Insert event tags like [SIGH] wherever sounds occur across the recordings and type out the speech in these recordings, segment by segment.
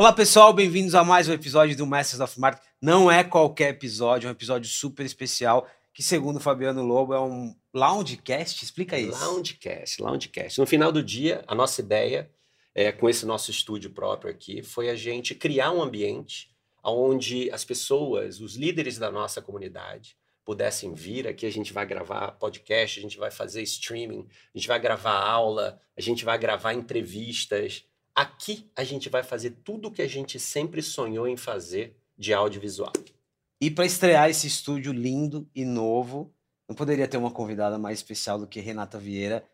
Olá pessoal, bem-vindos a mais um episódio do Masters of Marketing. Não é qualquer episódio, é um episódio super especial que, segundo o Fabiano Lobo, é um loungecast. Explica isso. Loungecast, loungecast. No final do dia, a nossa ideia, é, com esse nosso estúdio próprio aqui, foi a gente criar um ambiente onde as pessoas, os líderes da nossa comunidade, pudessem vir aqui. A gente vai gravar podcast, a gente vai fazer streaming, a gente vai gravar aula, a gente vai gravar entrevistas Aqui a gente vai fazer tudo o que a gente sempre sonhou em fazer de audiovisual. E para estrear esse estúdio lindo e novo, não poderia ter uma convidada mais especial do que Renata Vieira,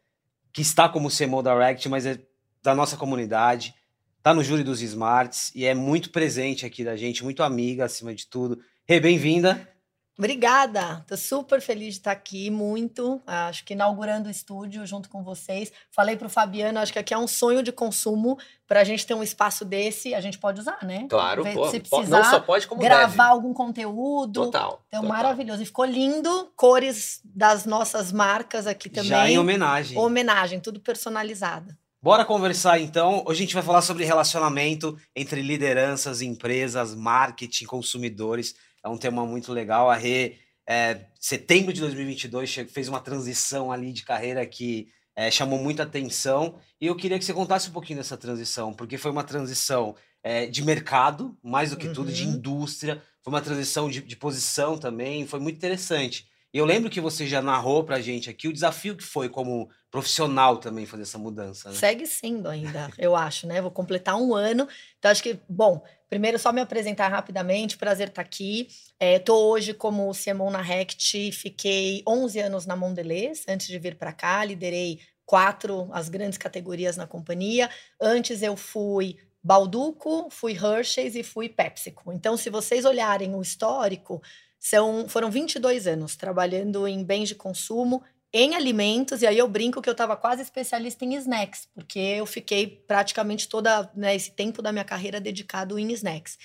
que está como CMO Direct, mas é da nossa comunidade, está no júri dos Smarts e é muito presente aqui da gente, muito amiga acima de tudo. Rê, bem-vinda. Obrigada, tô super feliz de estar aqui, muito. Acho que inaugurando o estúdio junto com vocês. Falei para o Fabiano, acho que aqui é um sonho de consumo para a gente ter um espaço desse, a gente pode usar, né? Claro, pô, se precisar, não só pode como gravar deve. algum conteúdo. Total. Então total. maravilhoso e ficou lindo, cores das nossas marcas aqui também. Já em homenagem. Homenagem, tudo personalizado. Bora conversar então. Hoje a gente vai falar sobre relacionamento entre lideranças, empresas, marketing, consumidores. É um tema muito legal. A Rê, é, setembro de 2022, fez uma transição ali de carreira que é, chamou muita atenção. E eu queria que você contasse um pouquinho dessa transição, porque foi uma transição é, de mercado, mais do que uhum. tudo, de uhum. indústria. Foi uma transição de, de posição também. Foi muito interessante. Eu lembro que você já narrou pra gente aqui o desafio que foi como profissional também fazer essa mudança. Né? Segue sendo ainda, eu acho, né? Vou completar um ano. Então, acho que, bom, primeiro só me apresentar rapidamente. Prazer estar aqui. Estou é, hoje como CMO na Rect. Fiquei 11 anos na Mondelez antes de vir para cá. Liderei quatro as grandes categorias na companhia. Antes eu fui Balduco, fui Hershey's e fui PepsiCo. Então, se vocês olharem o histórico, são, foram 22 anos trabalhando em bens de consumo, em alimentos, e aí eu brinco que eu estava quase especialista em snacks, porque eu fiquei praticamente todo né, esse tempo da minha carreira dedicado em snacks.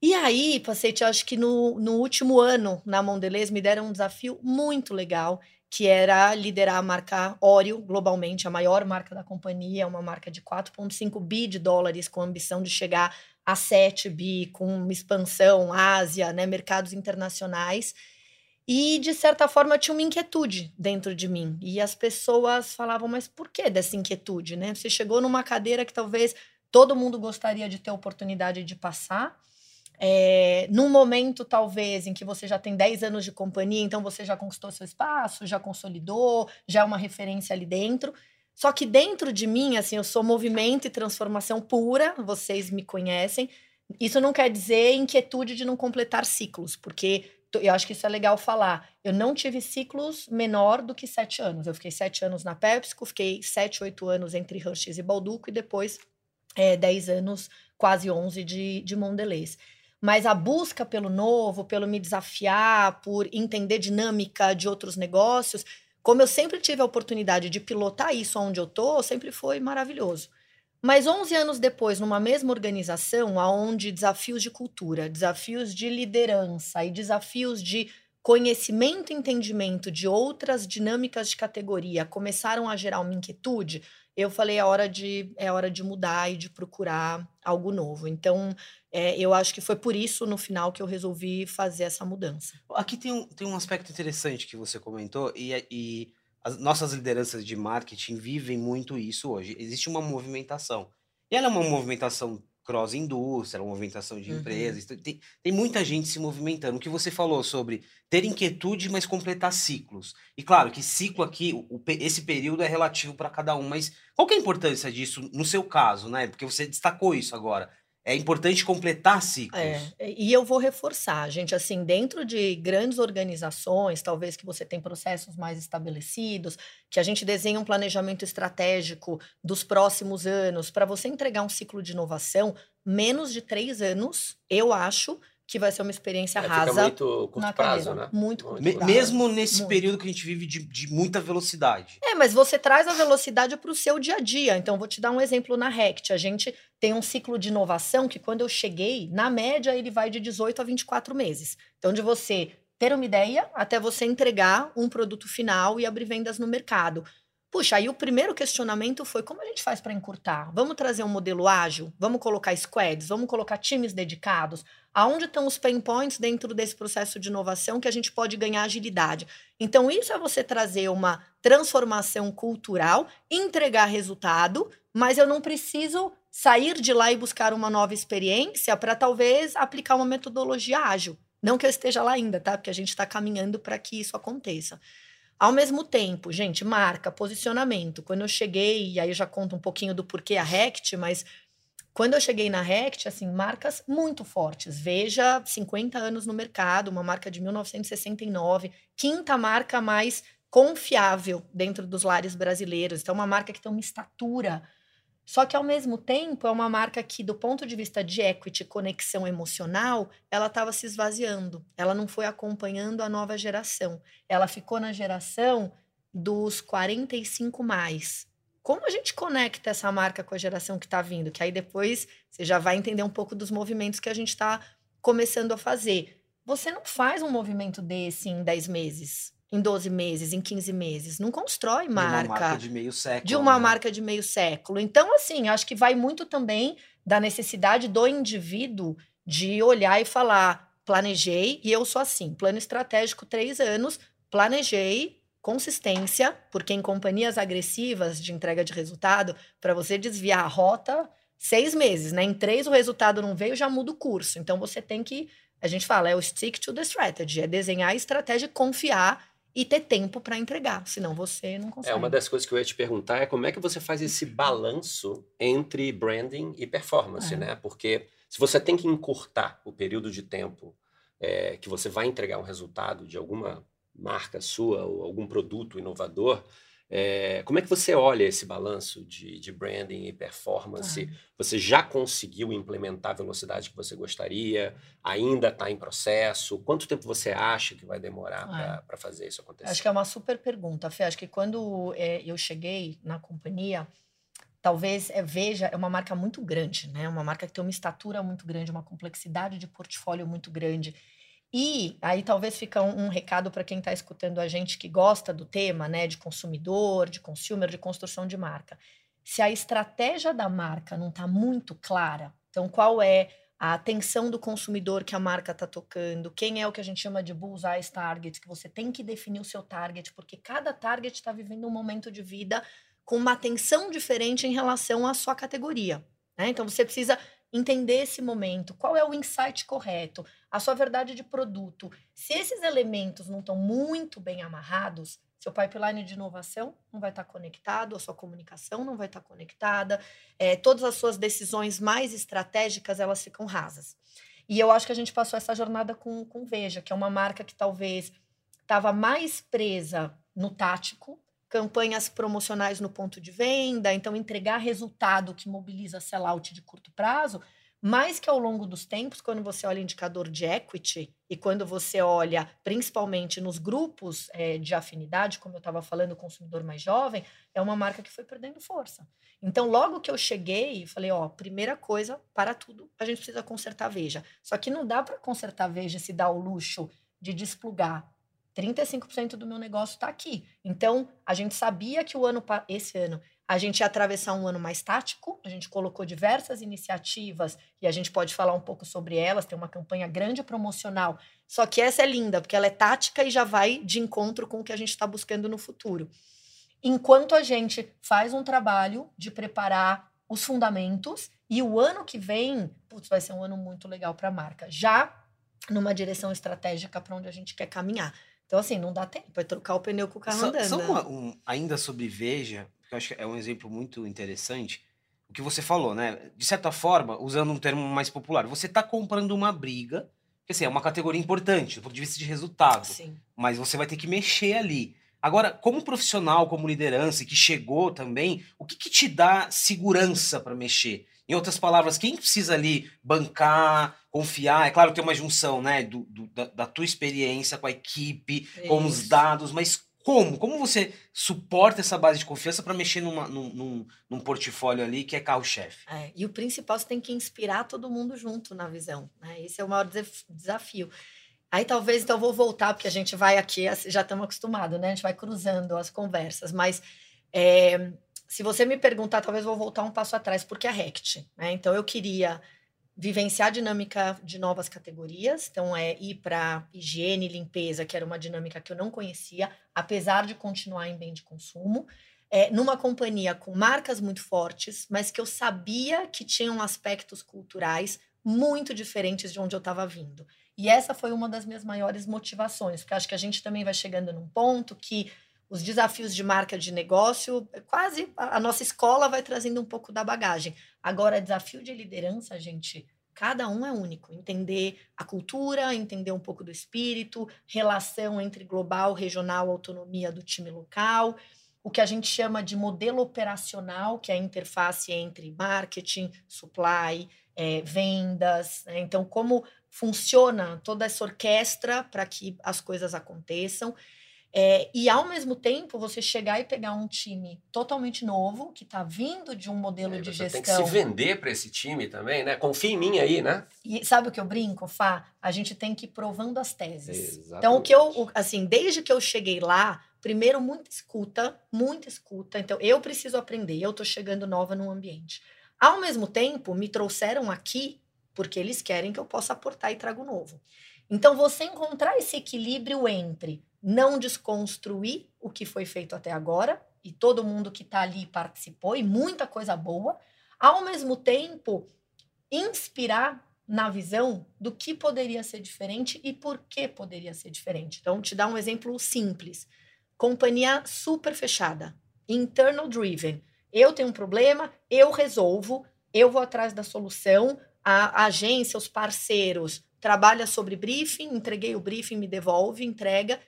E aí, Pacete, acho que no, no último ano na Mondelez me deram um desafio muito legal, que era liderar a marca Oreo globalmente, a maior marca da companhia, uma marca de 4,5 bi de dólares, com a ambição de chegar a 7 bi, com uma expansão Ásia, né, mercados internacionais. E, de certa forma, tinha uma inquietude dentro de mim. E as pessoas falavam, mas por que dessa inquietude? Né? Você chegou numa cadeira que talvez todo mundo gostaria de ter oportunidade de passar. É, num momento, talvez, em que você já tem 10 anos de companhia, então você já conquistou seu espaço, já consolidou, já é uma referência ali dentro. Só que dentro de mim, assim, eu sou movimento e transformação pura, vocês me conhecem. Isso não quer dizer inquietude de não completar ciclos, porque eu acho que isso é legal falar. Eu não tive ciclos menor do que sete anos. Eu fiquei sete anos na PepsiCo, fiquei sete, oito anos entre Hershey's e Balduco, e depois é, dez anos, quase onze de, de Mondelez. Mas a busca pelo novo, pelo me desafiar, por entender dinâmica de outros negócios, como eu sempre tive a oportunidade de pilotar isso onde eu tô, sempre foi maravilhoso. Mas 11 anos depois, numa mesma organização, onde desafios de cultura, desafios de liderança e desafios de conhecimento e entendimento de outras dinâmicas de categoria começaram a gerar uma inquietude, eu falei é hora de é hora de mudar e de procurar algo novo. Então, é, eu acho que foi por isso, no final, que eu resolvi fazer essa mudança. Aqui tem um, tem um aspecto interessante que você comentou, e, e as nossas lideranças de marketing vivem muito isso hoje. Existe uma movimentação. E ela é uma movimentação cross-indústria, movimentação de uhum. empresas. Tem, tem muita gente se movimentando. O que você falou sobre ter inquietude, mas completar ciclos. E claro que ciclo aqui, o, esse período é relativo para cada um, mas qual que é a importância disso no seu caso, né? Porque você destacou isso agora é importante completar ciclos. É, e eu vou reforçar, gente, assim, dentro de grandes organizações, talvez que você tem processos mais estabelecidos, que a gente desenha um planejamento estratégico dos próximos anos, para você entregar um ciclo de inovação, menos de três anos, eu acho, que vai ser uma experiência é, rasa. muito curto prazo, né? Muito curto prazo. Mesmo nesse muito. período que a gente vive de, de, muita velocidade. É, mas você traz a velocidade para o seu dia a dia. Então, vou te dar um exemplo na Rect. A gente tem um ciclo de inovação que, quando eu cheguei, na média, ele vai de 18 a 24 meses. Então, de você ter uma ideia até você entregar um produto final e abrir vendas no mercado. Puxa, aí o primeiro questionamento foi como a gente faz para encurtar? Vamos trazer um modelo ágil? Vamos colocar squads? Vamos colocar times dedicados? Aonde estão os pain points dentro desse processo de inovação que a gente pode ganhar agilidade? Então, isso é você trazer uma transformação cultural, entregar resultado, mas eu não preciso sair de lá e buscar uma nova experiência para talvez aplicar uma metodologia ágil. Não que eu esteja lá ainda, tá? Porque a gente está caminhando para que isso aconteça. Ao mesmo tempo, gente, marca, posicionamento. Quando eu cheguei, e aí eu já conto um pouquinho do porquê a Rect, mas quando eu cheguei na Rect, assim, marcas muito fortes. Veja, 50 anos no mercado, uma marca de 1969, quinta marca mais confiável dentro dos lares brasileiros. Então, uma marca que tem uma estatura só que, ao mesmo tempo, é uma marca que, do ponto de vista de equity, conexão emocional, ela estava se esvaziando. Ela não foi acompanhando a nova geração. Ela ficou na geração dos 45 mais. Como a gente conecta essa marca com a geração que está vindo? Que aí depois você já vai entender um pouco dos movimentos que a gente está começando a fazer. Você não faz um movimento desse em 10 meses em 12 meses, em 15 meses. Não constrói marca. De uma marca de meio século. De uma né? marca de meio século. Então, assim, acho que vai muito também da necessidade do indivíduo de olhar e falar: planejei, e eu sou assim, plano estratégico, três anos, planejei, consistência, porque em companhias agressivas de entrega de resultado, para você desviar a rota, seis meses, né? Em três o resultado não veio, já muda o curso. Então você tem que. A gente fala, é o stick to the strategy, é desenhar a estratégia e confiar e ter tempo para entregar, senão você não consegue. É uma das coisas que eu ia te perguntar é como é que você faz esse balanço entre branding e performance, é. né? Porque se você tem que encurtar o período de tempo é, que você vai entregar um resultado de alguma marca sua ou algum produto inovador, é, como é que você olha esse balanço de, de branding e performance? Ah. Você já conseguiu implementar a velocidade que você gostaria? Ainda está em processo? Quanto tempo você acha que vai demorar ah. para fazer isso acontecer? Acho que é uma super pergunta, Fê. Acho que quando é, eu cheguei na companhia, talvez é, Veja é uma marca muito grande, né? Uma marca que tem uma estatura muito grande, uma complexidade de portfólio muito grande. E aí talvez fica um, um recado para quem está escutando a gente que gosta do tema, né, de consumidor, de consumer, de construção de marca. Se a estratégia da marca não está muito clara, então qual é a atenção do consumidor que a marca está tocando, quem é o que a gente chama de bullseye target, que você tem que definir o seu target, porque cada target está vivendo um momento de vida com uma atenção diferente em relação à sua categoria. Né? Então você precisa entender esse momento, qual é o insight correto, a sua verdade de produto. Se esses elementos não estão muito bem amarrados, seu pipeline de inovação não vai estar conectado, a sua comunicação não vai estar conectada, é, todas as suas decisões mais estratégicas elas ficam rasas. E eu acho que a gente passou essa jornada com, com Veja, que é uma marca que talvez estava mais presa no tático, campanhas promocionais no ponto de venda, então entregar resultado que mobiliza sellout de curto prazo, mas que ao longo dos tempos, quando você olha indicador de equity e quando você olha principalmente nos grupos é, de afinidade, como eu estava falando, o consumidor mais jovem, é uma marca que foi perdendo força. Então, logo que eu cheguei, falei: ó, primeira coisa, para tudo, a gente precisa consertar Veja. Só que não dá para consertar Veja se dá o luxo de desplugar 35% do meu negócio está aqui. Então, a gente sabia que o ano esse ano a gente ia atravessar um ano mais tático, a gente colocou diversas iniciativas e a gente pode falar um pouco sobre elas, tem uma campanha grande promocional. Só que essa é linda, porque ela é tática e já vai de encontro com o que a gente está buscando no futuro. Enquanto a gente faz um trabalho de preparar os fundamentos e o ano que vem, putz, vai ser um ano muito legal para a marca, já numa direção estratégica para onde a gente quer caminhar. Então, assim, não dá tempo, é trocar o pneu com o carro só, andando. Só uma, um, ainda sobre Veja, porque eu acho que é um exemplo muito interessante, o que você falou, né? De certa forma, usando um termo mais popular, você está comprando uma briga, que assim, é uma categoria importante do ponto de vista de resultado, Sim. mas você vai ter que mexer ali. Agora, como profissional, como liderança, que chegou também, o que, que te dá segurança para mexer? Em outras palavras, quem precisa ali bancar, confiar? É claro que tem uma junção, né, do, do da, da, tua experiência com a equipe, Isso. com os dados, mas como? Como você suporta essa base de confiança para mexer numa, num, num, num, portfólio ali que é carro-chefe? É, e o principal, você tem que inspirar todo mundo junto na visão. Né? Esse é o maior desafio. Aí talvez, então, eu vou voltar, porque a gente vai aqui, já estamos acostumados, né? A gente vai cruzando as conversas, mas É, se você me perguntar, talvez eu vou voltar um passo atrás, porque a Rect. Né? Então, eu queria vivenciar a dinâmica de novas categorias. Então, é ir para higiene e limpeza, que era uma dinâmica que eu não conhecia, apesar de continuar em bem de consumo. É, numa companhia com marcas muito fortes, mas que eu sabia que tinham aspectos culturais muito diferentes de onde eu estava vindo. E essa foi uma das minhas maiores motivações, porque acho que a gente também vai chegando num ponto que os desafios de marca de negócio, quase a nossa escola vai trazendo um pouco da bagagem. Agora, desafio de liderança, gente, cada um é único. Entender a cultura, entender um pouco do espírito, relação entre global, regional, autonomia do time local, o que a gente chama de modelo operacional, que é a interface entre marketing, supply, é, vendas. Né? Então, como funciona toda essa orquestra para que as coisas aconteçam. É, e ao mesmo tempo você chegar e pegar um time totalmente novo, que está vindo de um modelo é, de gestão. Tem que se vender para esse time também, né? Confia em mim aí, né? E sabe o que eu brinco, Fá? A gente tem que ir provando as teses. Exatamente. Então, o que eu, assim, desde que eu cheguei lá, primeiro, muita escuta, muita escuta. Então, eu preciso aprender, eu estou chegando nova no ambiente. Ao mesmo tempo, me trouxeram aqui porque eles querem que eu possa aportar e trago novo. Então, você encontrar esse equilíbrio entre não desconstruir o que foi feito até agora, e todo mundo que está ali participou, e muita coisa boa, ao mesmo tempo inspirar na visão do que poderia ser diferente e por que poderia ser diferente. Então, te dar um exemplo simples. Companhia super fechada, internal driven. Eu tenho um problema, eu resolvo, eu vou atrás da solução, a agência, os parceiros, trabalha sobre briefing, entreguei o briefing, me devolve, entrega.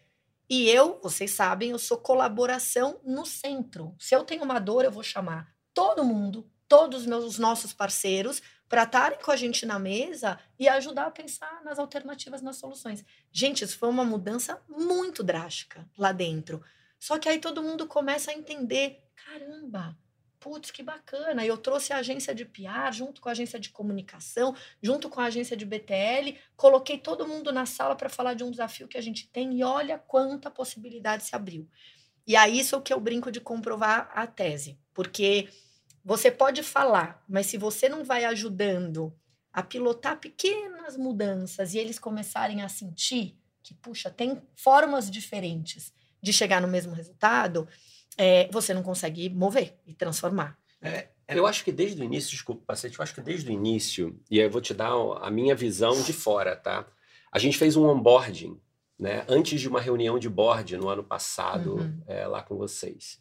E eu, vocês sabem, eu sou colaboração no centro. Se eu tenho uma dor, eu vou chamar todo mundo, todos os meus os nossos parceiros, para estarem com a gente na mesa e ajudar a pensar nas alternativas, nas soluções. Gente, isso foi uma mudança muito drástica lá dentro. Só que aí todo mundo começa a entender: caramba, putz, que bacana. Eu trouxe a agência de PR junto com a agência de comunicação, junto com a agência de BTL, coloquei todo mundo na sala para falar de um desafio que a gente tem e olha quanta possibilidade se abriu. E aí isso é o que eu brinco de comprovar a tese, porque você pode falar, mas se você não vai ajudando a pilotar pequenas mudanças e eles começarem a sentir que, puxa, tem formas diferentes de chegar no mesmo resultado, é, você não consegue mover e transformar. É, eu acho que desde o início, desculpa, Pacete, eu acho que desde o início, e aí eu vou te dar a minha visão de fora, tá? A gente fez um onboarding, né? Antes de uma reunião de board no ano passado, uhum. é, lá com vocês.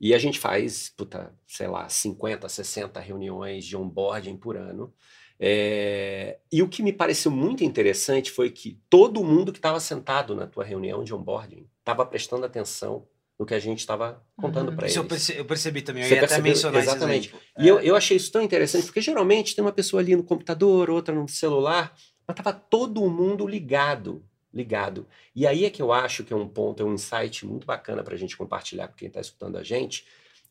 E a gente faz, puta, sei lá, 50, 60 reuniões de onboarding por ano. É, e o que me pareceu muito interessante foi que todo mundo que estava sentado na tua reunião de onboarding estava prestando atenção no que a gente estava contando uhum. para eles. Eu percebi, eu percebi, também, eu Você ia percebeu, até mencionar Exatamente. E é. eu, eu achei isso tão interessante, porque geralmente tem uma pessoa ali no computador, outra no celular, mas estava todo mundo ligado, ligado. E aí é que eu acho que é um ponto, é um insight muito bacana para a gente compartilhar com quem está escutando a gente.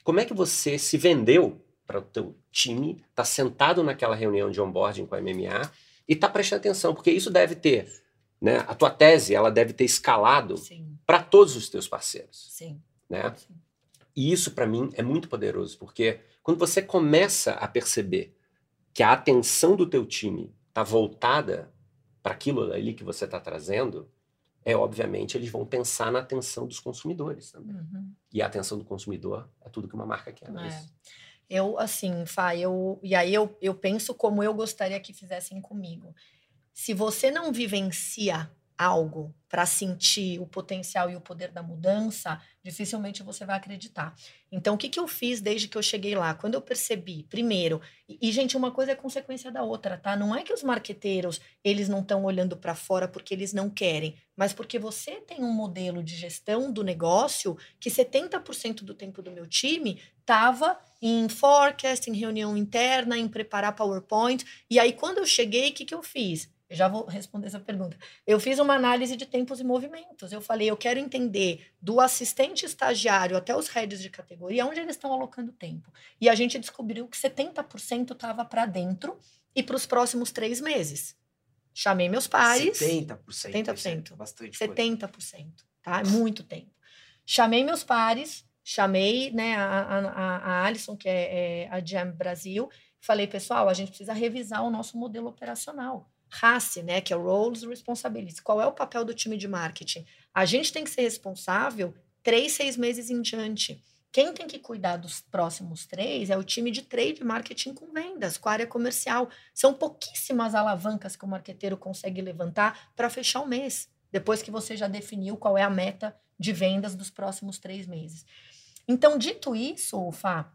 Como é que você se vendeu para o teu time, está sentado naquela reunião de onboarding com a MMA e está prestando atenção, porque isso deve ter né? A tua tese ela deve ter escalado para todos os teus parceiros. Sim. Né? Sim. E isso para mim é muito poderoso, porque quando você começa a perceber que a atenção do teu time está voltada para aquilo ali que você está trazendo, é obviamente eles vão pensar na atenção dos consumidores também. Uhum. E a atenção do consumidor é tudo que uma marca quer. É. é. Eu, assim, Fá, eu, e aí eu, eu penso como eu gostaria que fizessem comigo se você não vivencia algo para sentir o potencial e o poder da mudança, dificilmente você vai acreditar. Então, o que, que eu fiz desde que eu cheguei lá? Quando eu percebi, primeiro, e, e gente, uma coisa é consequência da outra, tá? Não é que os marqueteiros, eles não estão olhando para fora porque eles não querem, mas porque você tem um modelo de gestão do negócio que 70% do tempo do meu time estava em forecast, em reunião interna, em preparar PowerPoint. E aí, quando eu cheguei, o que, que eu fiz? Eu já vou responder essa pergunta. Eu fiz uma análise de tempos e movimentos. Eu falei, eu quero entender do assistente estagiário até os heads de categoria onde eles estão alocando tempo. E a gente descobriu que 70% estava para dentro e para os próximos três meses. Chamei meus pares. 70%. 70%. É bastante 70%. Coisa. Tá? É muito tempo. Chamei meus pares, chamei né, a, a, a Alison, que é, é a Jam Brasil, falei, pessoal, a gente precisa revisar o nosso modelo operacional. RACE, né, que é Roles Responsibilities. Qual é o papel do time de marketing? A gente tem que ser responsável três, seis meses em diante. Quem tem que cuidar dos próximos três é o time de trade marketing com vendas, com a área comercial. São pouquíssimas alavancas que o marqueteiro consegue levantar para fechar o mês, depois que você já definiu qual é a meta de vendas dos próximos três meses. Então, dito isso, Fá,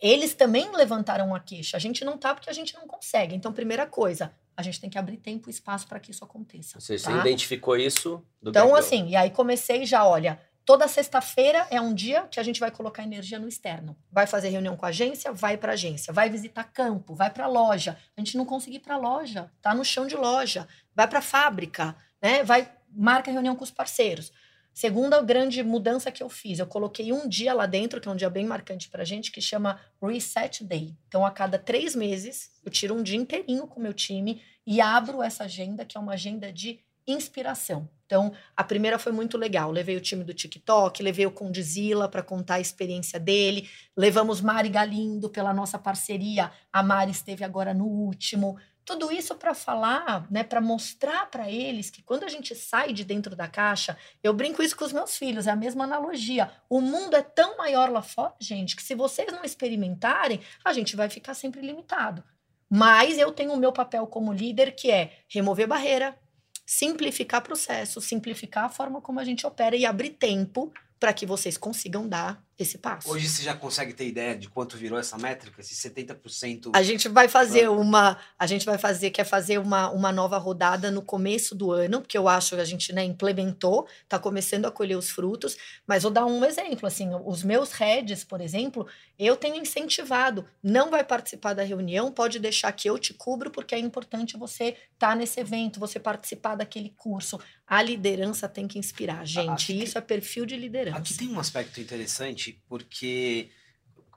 eles também levantaram a queixa. A gente não tá porque a gente não consegue. Então, primeira coisa, a gente tem que abrir tempo e espaço para que isso aconteça. Você, tá? você identificou isso do Então, assim, e aí comecei já, olha, Toda sexta-feira é um dia que a gente vai colocar energia no externo. Vai fazer reunião com a agência, vai para agência. Vai visitar campo, vai para loja. A gente não conseguir ir para loja, tá no chão de loja. Vai para fábrica, né? Vai marca reunião com os parceiros. Segunda grande mudança que eu fiz, eu coloquei um dia lá dentro, que é um dia bem marcante para a gente, que chama Reset Day. Então, a cada três meses, eu tiro um dia inteirinho com o meu time e abro essa agenda, que é uma agenda de inspiração. Então, a primeira foi muito legal. Levei o time do TikTok, levei o Condizila para contar a experiência dele, levamos Mari Galindo pela nossa parceria. A Mari esteve agora no último. Tudo isso para falar, né, para mostrar para eles que quando a gente sai de dentro da caixa, eu brinco isso com os meus filhos, é a mesma analogia. O mundo é tão maior lá fora, gente, que se vocês não experimentarem, a gente vai ficar sempre limitado. Mas eu tenho o meu papel como líder, que é remover barreira, simplificar processo, simplificar a forma como a gente opera e abrir tempo para que vocês consigam dar esse passo. Hoje você já consegue ter ideia de quanto virou essa métrica? Esse 70%? A gente vai fazer uma, a gente vai fazer, quer fazer uma, uma nova rodada no começo do ano, porque eu acho que a gente né, implementou, está começando a colher os frutos, mas vou dar um exemplo, assim, os meus heads, por exemplo, eu tenho incentivado, não vai participar da reunião, pode deixar que eu te cubro, porque é importante você estar tá nesse evento, você participar daquele curso. A liderança tem que inspirar, gente, isso é perfil de liderança. Aqui tem um aspecto interessante porque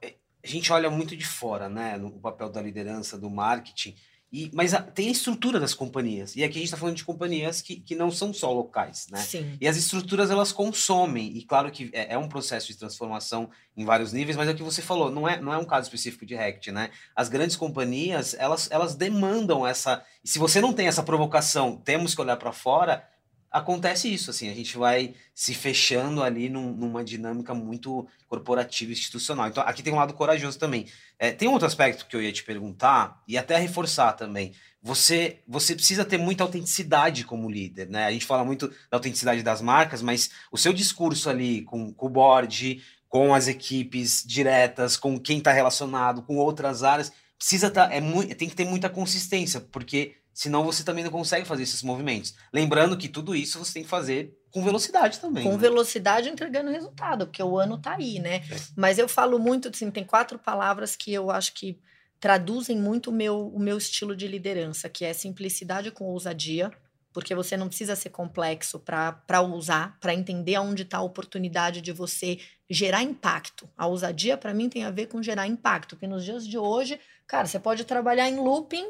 é, a gente olha muito de fora, né, no papel da liderança, do marketing, e, mas a, tem a estrutura das companhias. E aqui a gente está falando de companhias que, que não são só locais, né? Sim. E as estruturas elas consomem. E claro que é, é, um processo de transformação em vários níveis, mas é o que você falou, não é, não é um caso específico de Rect, né? As grandes companhias, elas, elas demandam essa. E se você não tem essa provocação, temos que olhar para fora, acontece isso, assim, a gente vai se fechando ali num, numa dinâmica muito corporativa, institucional. Então, aqui tem um lado corajoso também. É, tem outro aspecto que eu ia te perguntar, e até reforçar também. Você, você precisa ter muita autenticidade como líder, né? A gente fala muito da autenticidade das marcas, mas o seu discurso ali com, com o board, com as equipes diretas, com quem está relacionado, com outras áreas, precisa tá, é, tem que ter muita consistência, porque Senão você também não consegue fazer esses movimentos. Lembrando que tudo isso você tem que fazer com velocidade também. Com né? velocidade entregando resultado, porque o ano tá aí, né? É. Mas eu falo muito, assim, tem quatro palavras que eu acho que traduzem muito o meu, o meu estilo de liderança, que é simplicidade com ousadia, porque você não precisa ser complexo para usar, para entender aonde está a oportunidade de você gerar impacto. A ousadia, para mim, tem a ver com gerar impacto, porque nos dias de hoje, cara, você pode trabalhar em looping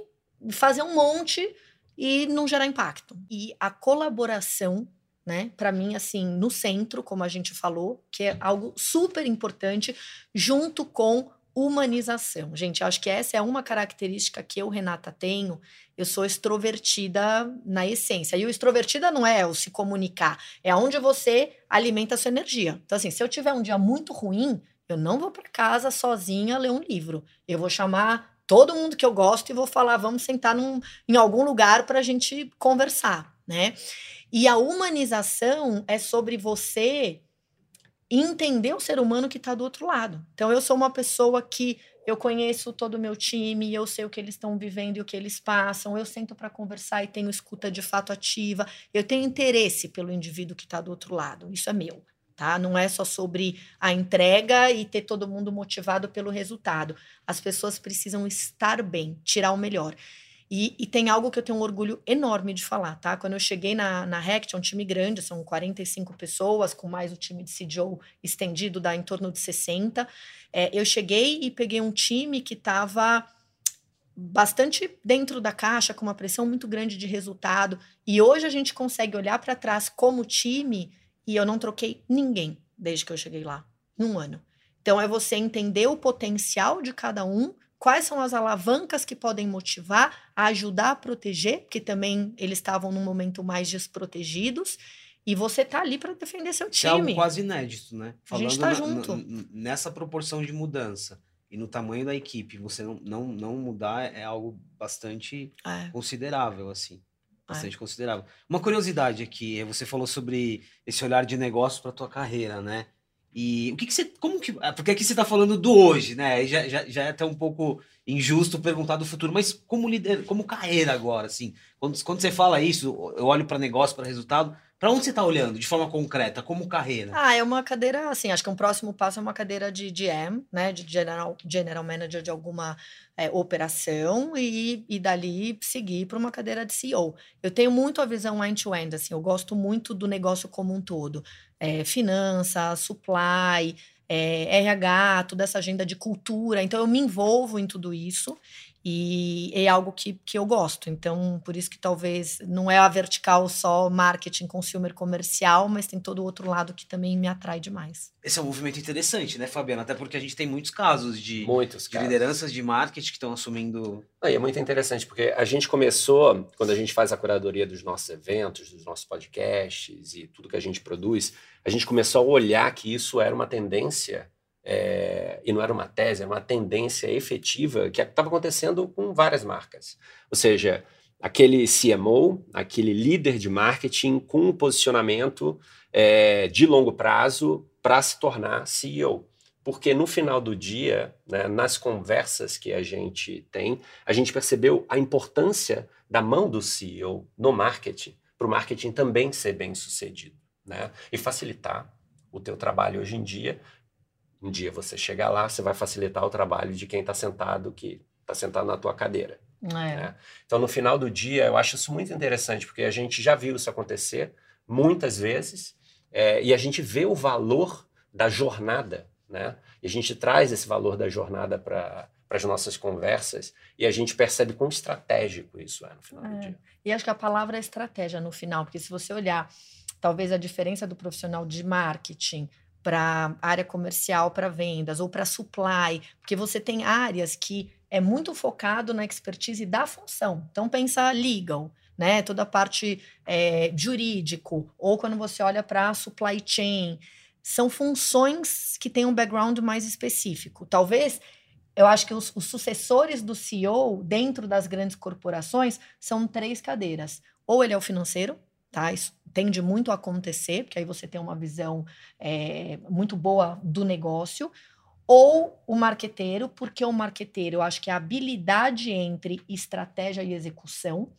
fazer um monte e não gerar impacto. E a colaboração, né, para mim, assim, no centro, como a gente falou, que é algo super importante, junto com humanização. Gente, acho que essa é uma característica que eu, Renata, tenho. Eu sou extrovertida na essência. E o extrovertida não é o se comunicar, é onde você alimenta a sua energia. Então, assim, se eu tiver um dia muito ruim, eu não vou para casa sozinha ler um livro. Eu vou chamar todo mundo que eu gosto e vou falar, vamos sentar num, em algum lugar para a gente conversar, né? E a humanização é sobre você entender o ser humano que está do outro lado. Então, eu sou uma pessoa que eu conheço todo o meu time, eu sei o que eles estão vivendo e o que eles passam, eu sento para conversar e tenho escuta de fato ativa, eu tenho interesse pelo indivíduo que está do outro lado, isso é meu tá? Não é só sobre a entrega e ter todo mundo motivado pelo resultado. As pessoas precisam estar bem, tirar o melhor. E, e, tem algo que eu tenho um orgulho enorme de falar, tá? Quando eu cheguei na, na Rect, é um time grande, são 45 pessoas, com mais o time de CDO estendido, dá em torno de 60. É, eu cheguei e peguei um time que estava bastante dentro da caixa, com uma pressão muito grande de resultado. E hoje a gente consegue olhar para trás como time e eu não troquei ninguém desde que eu cheguei lá. num ano. Então, é você entender o potencial de cada um, quais são as alavancas que podem motivar, a ajudar a proteger, porque também eles estavam num momento mais desprotegidos. E você tá ali para defender seu time. É algo quase inédito, né? a gente tá na- junto. na- nessa proporção de mudança e no tamanho da equipe, você não, não, não mudar é algo bastante É, considerável, assim. Bastante considerável. Uma curiosidade aqui, é você falou sobre esse olhar de negócio para tua carreira, né? E o que, que você. Como que. ah, Porque aqui você está falando do hoje, né? Já, já, já é até um pouco injusto perguntar do futuro, mas como líder, como carreira agora, assim? Quando, quando você fala isso, eu olho para negócio, para resultado, para onde você está olhando de forma concreta, como carreira? Ah, é uma cadeira, assim, acho que um próximo passo é uma cadeira de GM, né, de General, general Manager de alguma é, operação e, e dali seguir para uma cadeira de CEO. Eu tenho muito a visão end-to-end, assim, eu gosto muito do negócio como um todo. É, supply, é, RH, toda essa agenda de cultura. Então, eu me envolvo em tudo isso e é algo que, que eu gosto. Então, por isso que talvez não é a vertical só marketing, consumer, comercial, mas tem todo o outro lado que também me atrai demais. Esse é um movimento interessante, né, Fabiana? Até porque a gente tem muitos casos de, Muitos, de cara. lideranças de marketing que estão assumindo. E é muito interessante, porque a gente começou, quando a gente faz a curadoria dos nossos eventos, dos nossos podcasts e tudo que a gente produz, a gente começou a olhar que isso era uma tendência, é, e não era uma tese, era uma tendência efetiva que estava acontecendo com várias marcas. Ou seja, aquele CMO, aquele líder de marketing com um posicionamento é, de longo prazo para se tornar CEO. Porque no final do dia, né, nas conversas que a gente tem, a gente percebeu a importância da mão do CEO no marketing, para o marketing também ser bem sucedido, né? E facilitar o teu trabalho hoje em dia. Um dia você chegar lá, você vai facilitar o trabalho de quem está sentado, que está sentado na tua cadeira. É. né? Então, no final do dia, eu acho isso muito interessante, porque a gente já viu isso acontecer muitas vezes, é, e a gente vê o valor da jornada, né? E a gente traz esse valor da jornada para as nossas conversas, e a gente percebe quão estratégico isso é no final do É. dia. E acho que a palavra é estratégia no final, porque se você olhar, talvez a diferença do profissional de marketing para área comercial, para vendas ou para supply, porque você tem áreas que é muito focado na expertise da função. Então pensa legal, né? Toda a parte é, jurídico ou quando você olha para supply chain, são funções que têm um background mais específico. Talvez eu acho que os, os sucessores do CEO dentro das grandes corporações são três cadeiras. Ou ele é o financeiro, tá? Isso tende muito a acontecer, porque aí você tem uma visão é, muito boa do negócio. Ou o marqueteiro, porque o marqueteiro, eu acho que a habilidade entre estratégia e execução.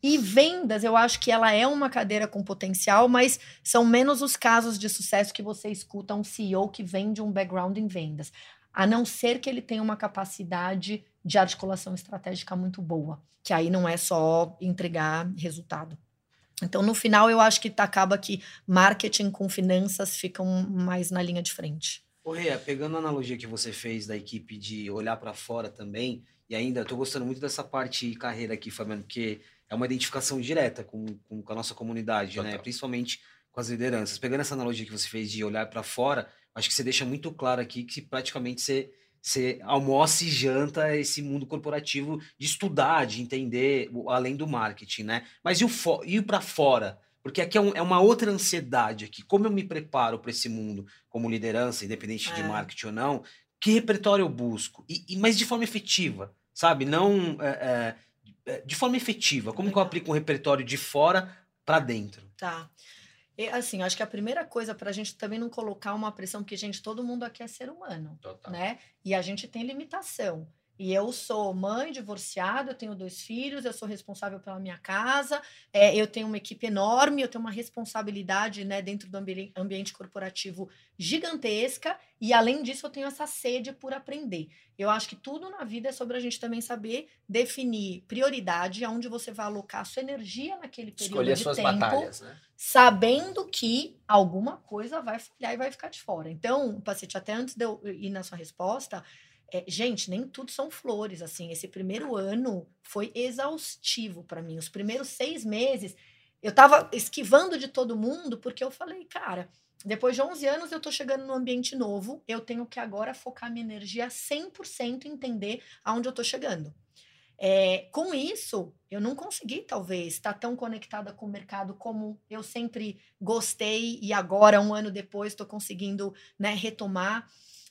E vendas, eu acho que ela é uma cadeira com potencial, mas são menos os casos de sucesso que você escuta um CEO que vem de um background em vendas. A não ser que ele tenha uma capacidade de articulação estratégica muito boa, que aí não é só entregar resultado. Então, no final, eu acho que tá- acaba que marketing com finanças ficam mais na linha de frente. Rê, pegando a analogia que você fez da equipe de olhar para fora também, e ainda tô gostando muito dessa parte carreira aqui, Fabiano, porque é uma identificação direta com, com, com a nossa comunidade, né? Principalmente com as lideranças. Pegando essa analogia que você fez de olhar para fora, acho que você deixa muito claro aqui que praticamente você, você almoça e janta esse mundo corporativo de estudar, de entender além do marketing, né? Mas e o, fo- o para fora? Porque aqui é, um- é uma outra ansiedade aqui. Como eu me preparo para esse mundo como liderança, independente de É. marketing ou não? Que repertório eu busco? E, e- mas de forma efetiva, sabe? Não é, é, é, de forma efetiva. Como que eu aplico um repertório de fora para dentro? Tá. E, assim, acho que a primeira coisa para a gente também não colocar uma pressão, porque, gente, todo mundo aqui é ser humano. Total. né? E a gente tem limitação. E eu sou mãe, divorciada, eu tenho dois filhos, eu sou responsável pela minha casa, é, eu tenho uma equipe enorme, eu tenho uma responsabilidade né, dentro do ambi- ambiente corporativo gigantesca, e além disso, eu tenho essa sede por aprender. Eu acho que tudo na vida é sobre a gente também saber definir prioridade, aonde você vai alocar a sua energia naquele período Escolher de suas tempo batalhas, né? sabendo que alguma coisa vai falhar e vai ficar de fora. Então, Pacete, até antes de eu ir na sua resposta, é, gente, nem tudo são flores. Assim, esse primeiro ano foi exaustivo para mim. Os primeiros seis meses, eu tava esquivando de todo mundo porque eu falei, cara, Depois de 11 anos, eu estou chegando num ambiente novo. Eu tenho que agora focar minha energia 100% em entender aonde eu estou chegando. É, com isso, eu não consegui, talvez, estar tão conectada com o mercado como eu sempre gostei e agora, um ano depois, estou conseguindo né, retomar.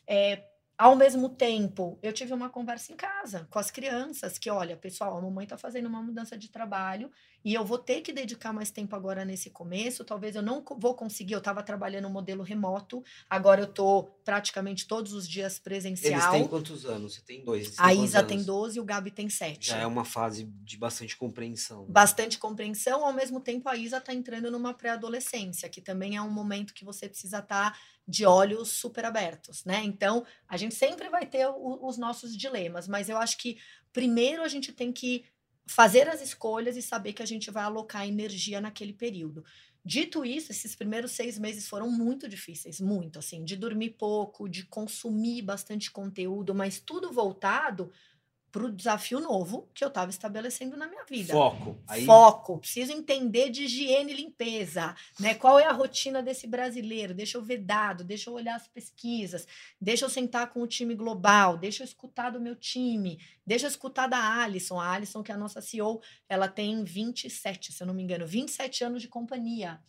É, ao mesmo tempo, eu tive uma conversa em casa com as crianças, que olha, pessoal, a mamãe está fazendo uma mudança de trabalho e eu vou ter que dedicar mais tempo agora nesse começo. Talvez eu não vou conseguir, eu estava trabalhando no modelo remoto, agora eu estou praticamente todos os dias presencial. Eles têm quantos anos? Você tem dois. a Isa tem 12 e o Gabi tem 7. Já é uma fase de bastante compreensão. Né? Bastante compreensão, ao mesmo tempo a Isa está entrando numa pré-adolescência, que também é um momento que você precisa estar. Tá de olhos super abertos, né? Então, a gente sempre vai ter o, os nossos dilemas, mas eu acho que primeiro a gente tem que fazer as escolhas e saber que a gente vai alocar energia naquele período. Dito isso, esses primeiros seis meses foram muito difíceis, muito assim, de dormir pouco, de consumir bastante conteúdo, mas tudo voltado para o desafio novo que eu estava estabelecendo na minha vida. Foco. Aí... Foco. Preciso entender de higiene e limpeza, né? Qual é a rotina desse brasileiro? Deixa eu ver dado, deixa eu olhar as pesquisas, deixa eu sentar com o time global, deixa eu escutar do meu time, deixa eu escutar da Alison. A Alison, que é a nossa CEO, ela tem 27, se eu não me engano, 27 anos de companhia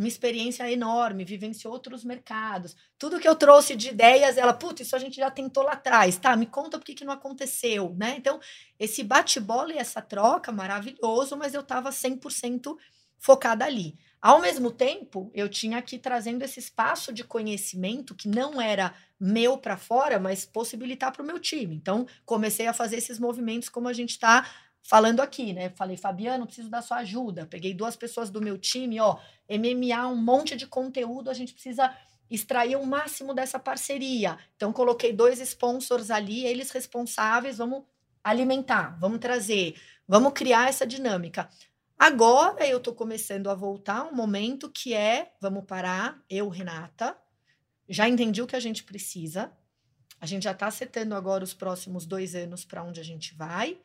uma experiência enorme, vivenciou outros mercados. Tudo que eu trouxe de ideias, ela, puta, isso a gente já tentou lá atrás, tá? Me conta por que, que não aconteceu, né? Então, esse bate-bola e essa troca, maravilhoso, mas eu estava 100% focada ali. Ao mesmo tempo, eu tinha aqui trazendo esse espaço de conhecimento que não era meu para fora, mas possibilitar para o meu time. Então, comecei a fazer esses movimentos como a gente está falando aqui, né? Falei, Fabiano, preciso da sua ajuda. Peguei duas pessoas do meu time, ó, MMA, um monte de conteúdo, a gente precisa extrair o máximo dessa parceria. Então, coloquei dois sponsors ali, eles responsáveis, vamos alimentar, vamos trazer, vamos criar essa dinâmica. Agora eu estou começando a voltar um momento que é, vamos parar, eu, Renata, já entendi o que a gente precisa, a gente já está setando agora os próximos dois anos para onde a gente vai,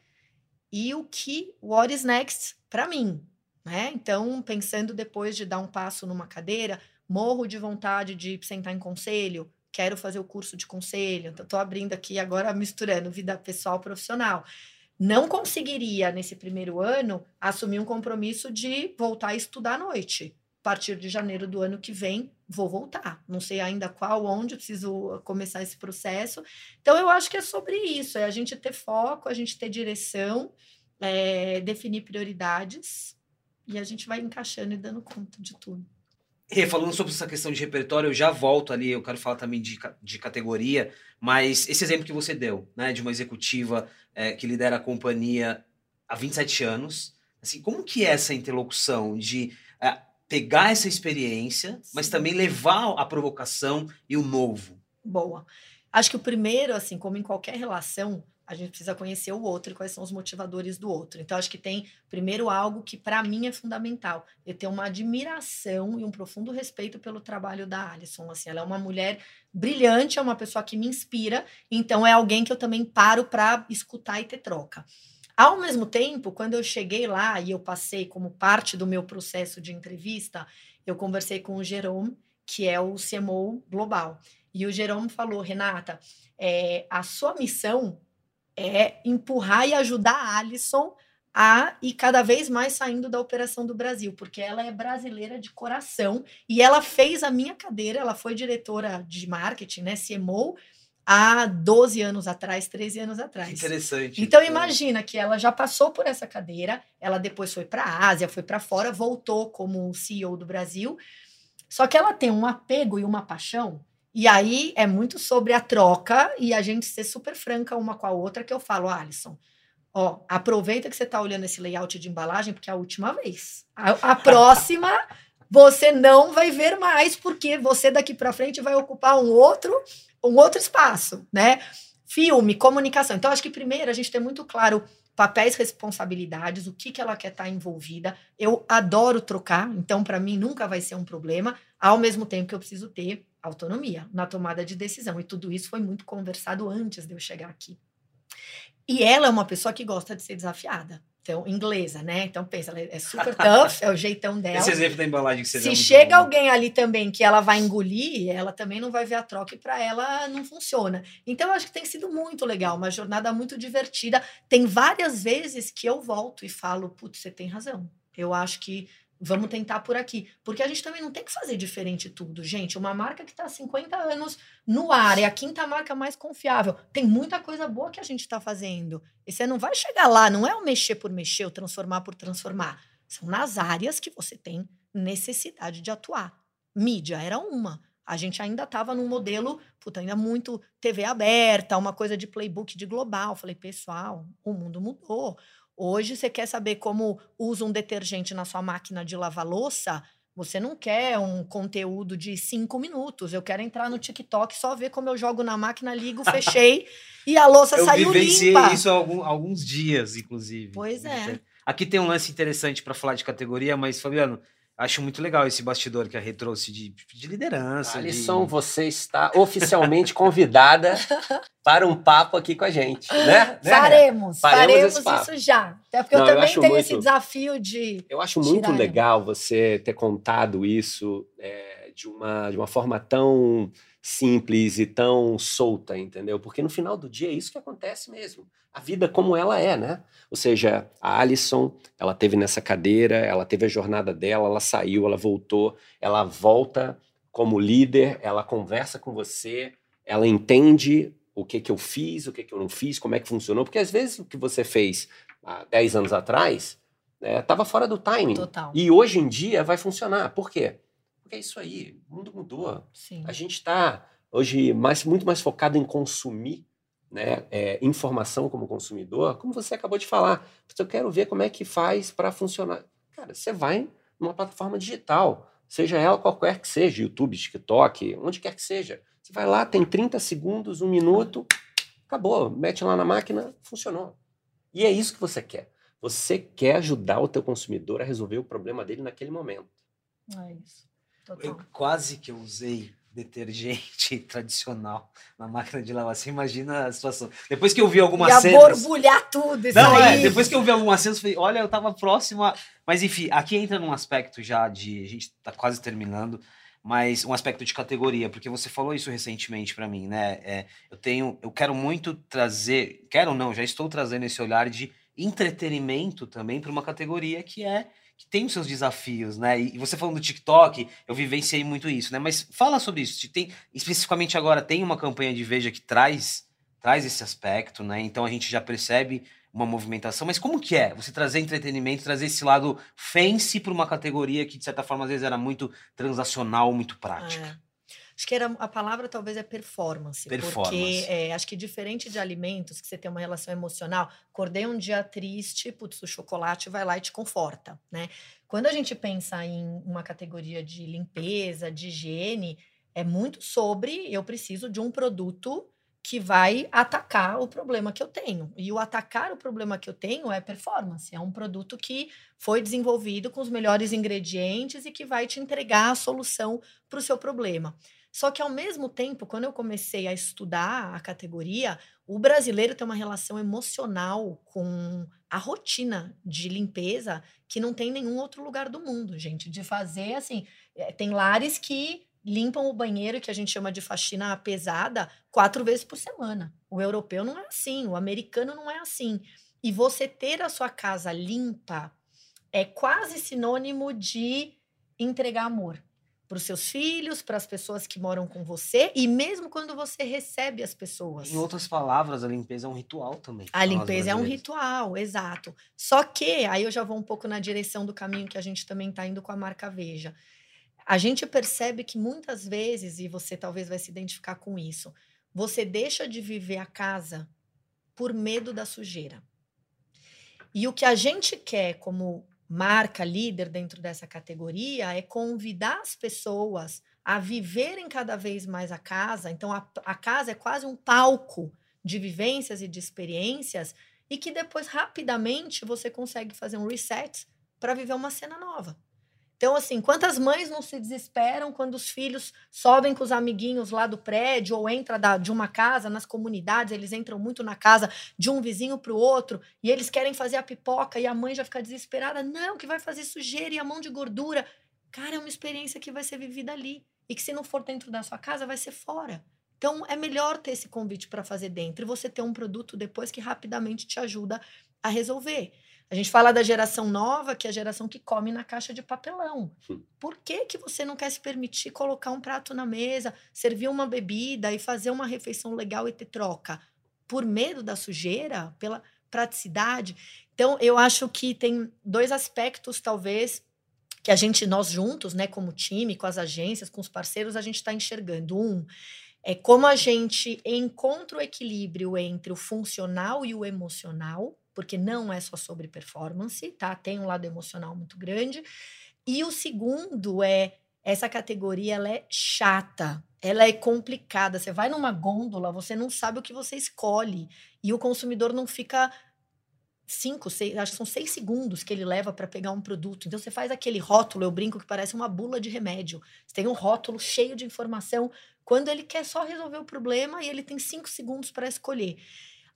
e o que, what is next para mim, né? Então, pensando depois de dar um passo numa cadeira, morro de vontade de sentar em conselho, quero fazer o curso de conselho, então estou abrindo aqui agora misturando vida pessoal profissional. Não conseguiria, nesse primeiro ano, assumir um compromisso de voltar a estudar à noite. Partir de janeiro do ano que vem, vou voltar. Não sei ainda qual, onde, preciso começar esse processo. Então, eu acho que é sobre isso: é a gente ter foco, a gente ter direção, é, definir prioridades e a gente vai encaixando e dando conta de tudo. Rê, falando sobre essa questão de repertório, eu já volto ali, eu quero falar também de, de categoria, mas esse exemplo que você deu, né, de uma executiva é, que lidera a companhia há 27 anos, assim, como que é essa interlocução de é, pegar essa experiência, Sim. mas também levar a provocação e o novo. Boa. Acho que o primeiro, assim, como em qualquer relação, a gente precisa conhecer o outro e quais são os motivadores do outro. Então, acho que tem, primeiro, algo que para mim é fundamental. Eu tenho uma admiração e um profundo respeito pelo trabalho da Alison. Assim, ela é uma mulher brilhante, é uma pessoa que me inspira, então é alguém que eu também paro para escutar e ter troca. Ao mesmo tempo, quando eu cheguei lá e eu passei como parte do meu processo de entrevista, eu conversei com o Jerome, que é o CMO global. E o Jerome falou, Renata, é, a sua missão é empurrar e ajudar a Alison a ir cada vez mais saindo da operação do Brasil, porque ela é brasileira de coração e ela fez a minha cadeira, ela foi diretora de marketing, né, CMO, há 12 anos atrás, 13 anos atrás. Interessante. Então imagina que ela já passou por essa cadeira, ela depois foi para a Ásia, foi para fora, voltou como CEO do Brasil. Só que ela tem um apego e uma paixão, e aí é muito sobre a troca e a gente ser super franca uma com a outra que eu falo, Alisson, ó, aproveita que você está olhando esse layout de embalagem porque é a última vez. A, a [LAUGHS] próxima você não vai ver mais porque você daqui para frente vai ocupar um outro um outro espaço, né? Filme, comunicação. Então, acho que primeiro a gente tem muito claro papéis, responsabilidades, o que, que ela quer estar tá envolvida. Eu adoro trocar, então para mim nunca vai ser um problema, ao mesmo tempo que eu preciso ter autonomia na tomada de decisão. E tudo isso foi muito conversado antes de eu chegar aqui. E ela é uma pessoa que gosta de ser desafiada. Então, inglesa, né? Então, pensa, ela é super tough, é o jeitão dela. Esse exemplo da embalagem que você Se é chega bom. alguém ali também que ela vai engolir, ela também não vai ver a troca e para ela não funciona. Então, eu acho que tem sido muito legal, uma jornada muito divertida. Tem várias vezes que eu volto e falo, putz, você tem razão. Eu acho que vamos tentar por aqui. Porque a gente também não tem que fazer diferente tudo, gente. Uma marca que está há 50 anos no ar, é a quinta marca mais confiável. Tem muita coisa boa que a gente está fazendo. E você não vai chegar lá, não é o mexer por mexer, o transformar por transformar. São nas áreas que você tem necessidade de atuar. Mídia era uma. A gente ainda estava num modelo, puta, ainda muito TV aberta, uma coisa de playbook de global. Falei, pessoal, o mundo mudou. Hoje você quer saber como usa um detergente na sua máquina de lavar louça? Você não quer um conteúdo de cinco minutos. Eu quero entrar no TikTok só ver como eu jogo na máquina, ligo, [LAUGHS] fechei e a louça Eu saiu limpa. isso há algum- alguns dias, inclusive. Pois é. Aqui tem um lance interessante para falar de categoria, mas, Fabiano, acho muito legal esse bastidor que a Rê trouxe de, de liderança. Alisson, de... você está oficialmente convidada para um papo aqui com a gente, né? Né? Faremos, Faremos faremos papo. isso já. Até porque Não, eu eu também acho tenho muito- esse desafio de. Eu acho muito Tirar. legal você ter contado isso é, de, uma, de uma forma tão simples e tão solta, entendeu? Porque no final do dia é isso que acontece mesmo. A vida como ela é, né? Ou seja, a Alison, ela teve nessa cadeira, ela teve a jornada dela, ela saiu, ela voltou, ela volta como líder, ela conversa com você, ela entende o que que eu fiz, o que que eu não fiz, como é que funcionou, porque às vezes o que você fez há 10 anos atrás estava fora do timing. Total. E hoje em dia vai funcionar. Por quê? Porque é isso aí, o mundo mudou. Sim. A gente está hoje mais, muito mais focado em consumir né, é, informação como consumidor, como você acabou de falar. Eu quero ver como é que faz para funcionar. Cara, você vai numa plataforma digital, seja ela qualquer que seja, YouTube, TikTok, onde quer que seja. Você vai lá, tem 30 segundos, um minuto, acabou, mete lá na máquina, funcionou. E é isso que você quer. Você quer ajudar o teu consumidor a resolver o problema dele naquele momento. É isso. Eu Total. quase que eu usei detergente [LAUGHS] tradicional na máquina de lavar. Você imagina a situação. Depois que eu vi algumas Ia cenas... borbulhar tudo isso Não, é, aí. depois que eu vi algumas cenas, eu falei, olha, eu tava próximo a... Mas enfim, aqui entra num aspecto já de... A gente tá quase terminando, mas um aspecto de categoria, porque você falou isso recentemente pra mim, né? É, eu tenho... Eu quero muito trazer... Quero não, já estou trazendo esse olhar de entretenimento também para uma categoria que é... Que tem os seus desafios, né? E você falando do TikTok, eu vivenciei muito isso, né? Mas fala sobre isso. Tem, especificamente agora, tem uma campanha de Veja que traz traz esse aspecto, né? Então a gente já percebe uma movimentação, mas como que é você trazer entretenimento, trazer esse lado fancy para uma categoria que de certa forma às vezes era muito transacional, muito prática. Acho que era, a palavra talvez é performance. Performance. Porque é, acho que diferente de alimentos, que você tem uma relação emocional, acordei um dia triste, putz, o chocolate vai lá e te conforta, né? Quando a gente pensa em uma categoria de limpeza, de higiene, é muito sobre eu preciso de um produto que vai atacar o problema que eu tenho. E o atacar o problema que eu tenho é performance. É um produto que foi desenvolvido com os melhores ingredientes e que vai te entregar a solução para o seu problema. Só que, ao mesmo tempo, quando eu comecei a estudar a categoria, o brasileiro tem uma relação emocional com a rotina de limpeza que não tem em nenhum outro lugar do mundo, gente. De fazer assim. eh, Tem lares que limpam o banheiro, que a gente chama de faxina pesada, quatro vezes por semana. O europeu não é assim, o americano não é assim. E você ter a sua casa limpa é quase sinônimo de entregar amor para os seus filhos, para as pessoas que moram com você e mesmo quando você recebe as pessoas. Em outras palavras, a limpeza é um ritual também. A limpeza é um ritual, exato. Só que aí eu já vou um pouco na direção do caminho que a gente também está indo com a marca Veja. A gente percebe que muitas vezes, e você talvez vai se identificar com isso, você deixa de viver a casa por medo da sujeira. E o que a gente quer como marca líder dentro dessa categoria é convidar as pessoas a viverem cada vez mais a casa. Então, a, a casa é quase um palco de vivências e de experiências e que depois rapidamente você consegue fazer um reset para viver uma cena nova. Então, assim, quantas mães não se desesperam quando os filhos sobem com os amiguinhos lá do prédio ou entra da, de uma casa nas comunidades, eles entram muito na casa de um vizinho para o outro e eles querem fazer a pipoca e a mãe já fica desesperada. Não, que vai fazer sujeira e a mão de gordura. Cara, é uma experiência que vai ser vivida ali e que se não for dentro da sua casa, vai ser fora. Então, é melhor ter esse convite para fazer dentro e você ter um produto depois que rapidamente te ajuda a resolver. A gente fala da geração nova, que é a geração que come na caixa de papelão. Por que, que você não quer se permitir colocar um prato na mesa, servir uma bebida e fazer uma refeição legal e ter troca? Por medo da sujeira? Pela praticidade? Então, eu acho que tem dois aspectos, talvez, que a gente, nós juntos, né, como time, com as agências, com os parceiros, a gente está enxergando. Um, é como a gente encontra o equilíbrio entre o funcional e o emocional porque não é só sobre performance, tá? Tem um lado emocional muito grande. E o segundo é essa categoria ela é chata, ela é complicada. Você vai numa gôndola, você não sabe o que você escolhe e o consumidor não fica cinco, seis, acho que são seis segundos que ele leva para pegar um produto. Então você faz aquele rótulo, eu brinco que parece uma bula de remédio. Você tem um rótulo cheio de informação quando ele quer só resolver o problema e ele tem cinco segundos para escolher.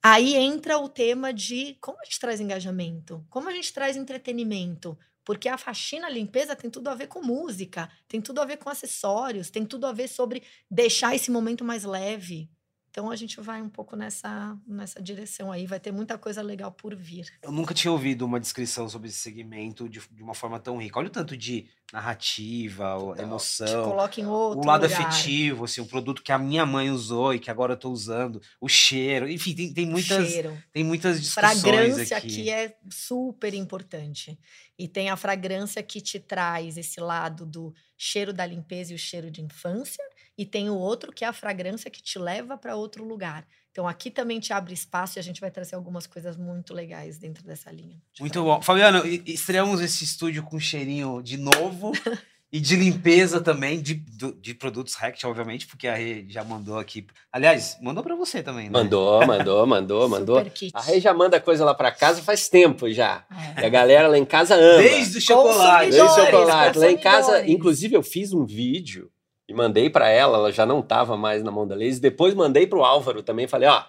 Aí entra o tema de como a gente traz engajamento, como a gente traz entretenimento. Porque a faxina, a limpeza tem tudo a ver com música, tem tudo a ver com acessórios, tem tudo a ver sobre deixar esse momento mais leve. Então a gente vai um pouco nessa, nessa direção aí, vai ter muita coisa legal por vir. Eu nunca tinha ouvido uma descrição sobre esse segmento de, de uma forma tão rica. Olha o tanto de narrativa, Total. emoção. Te coloca em outro O lado lugar. afetivo, assim, um produto que a minha mãe usou e que agora eu tô usando, o cheiro, enfim, tem, tem muitas cheiro. tem muitas discussões fragrância aqui. que é super importante. E tem a fragrância que te traz esse lado do cheiro da limpeza e o cheiro de infância e tem o outro que é a fragrância que te leva para outro lugar. Então aqui também te abre espaço e a gente vai trazer algumas coisas muito legais dentro dessa linha. Muito bom. Fabiano, estreamos esse estúdio com cheirinho de novo [LAUGHS] e de limpeza também, de, de produtos Rect, obviamente, porque a Rê já mandou aqui. Aliás, mandou para você também, né? Mandou, mandou, mandou, [LAUGHS] mandou. A Rê já manda coisa lá para casa faz tempo já. É. E a galera lá em casa ama. Desde o chocolate. Desde o chocolate. Lá em casa, inclusive, eu fiz um vídeo e mandei para ela, ela já não estava mais na mão da Lazy. Depois mandei para o Álvaro também, falei, ó,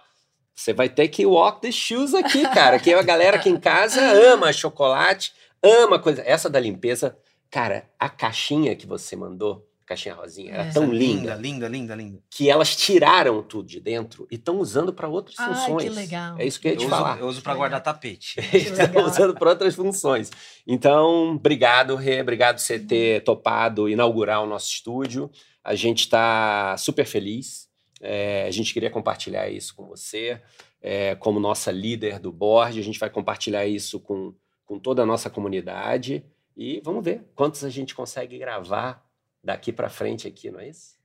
você vai ter que walk the shoes aqui, cara, que a galera aqui em casa [LAUGHS] ama chocolate, ama coisa. Essa da limpeza, cara, a caixinha que você mandou, caixinha rosinha, era é. tão linda, linda, linda, linda, que elas tiraram tudo de dentro e estão usando para outras Ai, funções. Que legal. É isso que eu ia te eu falar. Uso, eu uso para guardar tapete. [LAUGHS] estão [LAUGHS] usando para outras funções. Então, obrigado, Rê, obrigado por você ter topado inaugurar o nosso estúdio. A gente está super feliz. É, a gente queria compartilhar isso com você, é, como nossa líder do board. A gente vai compartilhar isso com, com toda a nossa comunidade. E vamos ver quantos a gente consegue gravar daqui para frente aqui, não é isso?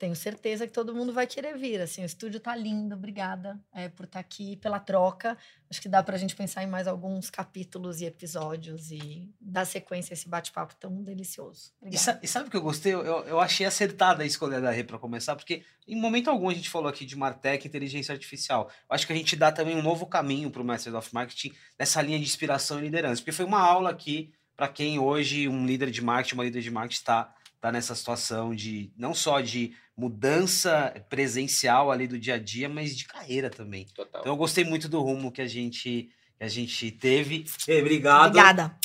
Tenho certeza que todo mundo vai querer vir. Assim, o estúdio tá lindo, obrigada é, por estar tá aqui, pela troca. Acho que dá para a gente pensar em mais alguns capítulos e episódios e dar sequência a esse bate-papo tão delicioso. E sabe, e sabe, o que eu gostei? Eu, eu achei acertada a escolha da Rê para começar, porque em momento algum a gente falou aqui de Martech inteligência artificial. Eu acho que a gente dá também um novo caminho para o Masters of Marketing nessa linha de inspiração e liderança, porque foi uma aula aqui para quem hoje um líder de marketing, uma líder de marketing está tá nessa situação de não só de mudança presencial ali do dia a dia, mas de carreira também. Total. Então eu gostei muito do rumo que a gente, que a gente teve. Ei, obrigado. Obrigada.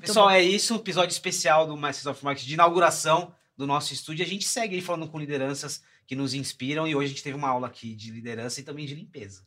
Pessoal, é isso, episódio especial do Masters of Marketing de inauguração do nosso estúdio. A gente segue aí falando com lideranças que nos inspiram e hoje a gente teve uma aula aqui de liderança e também de limpeza.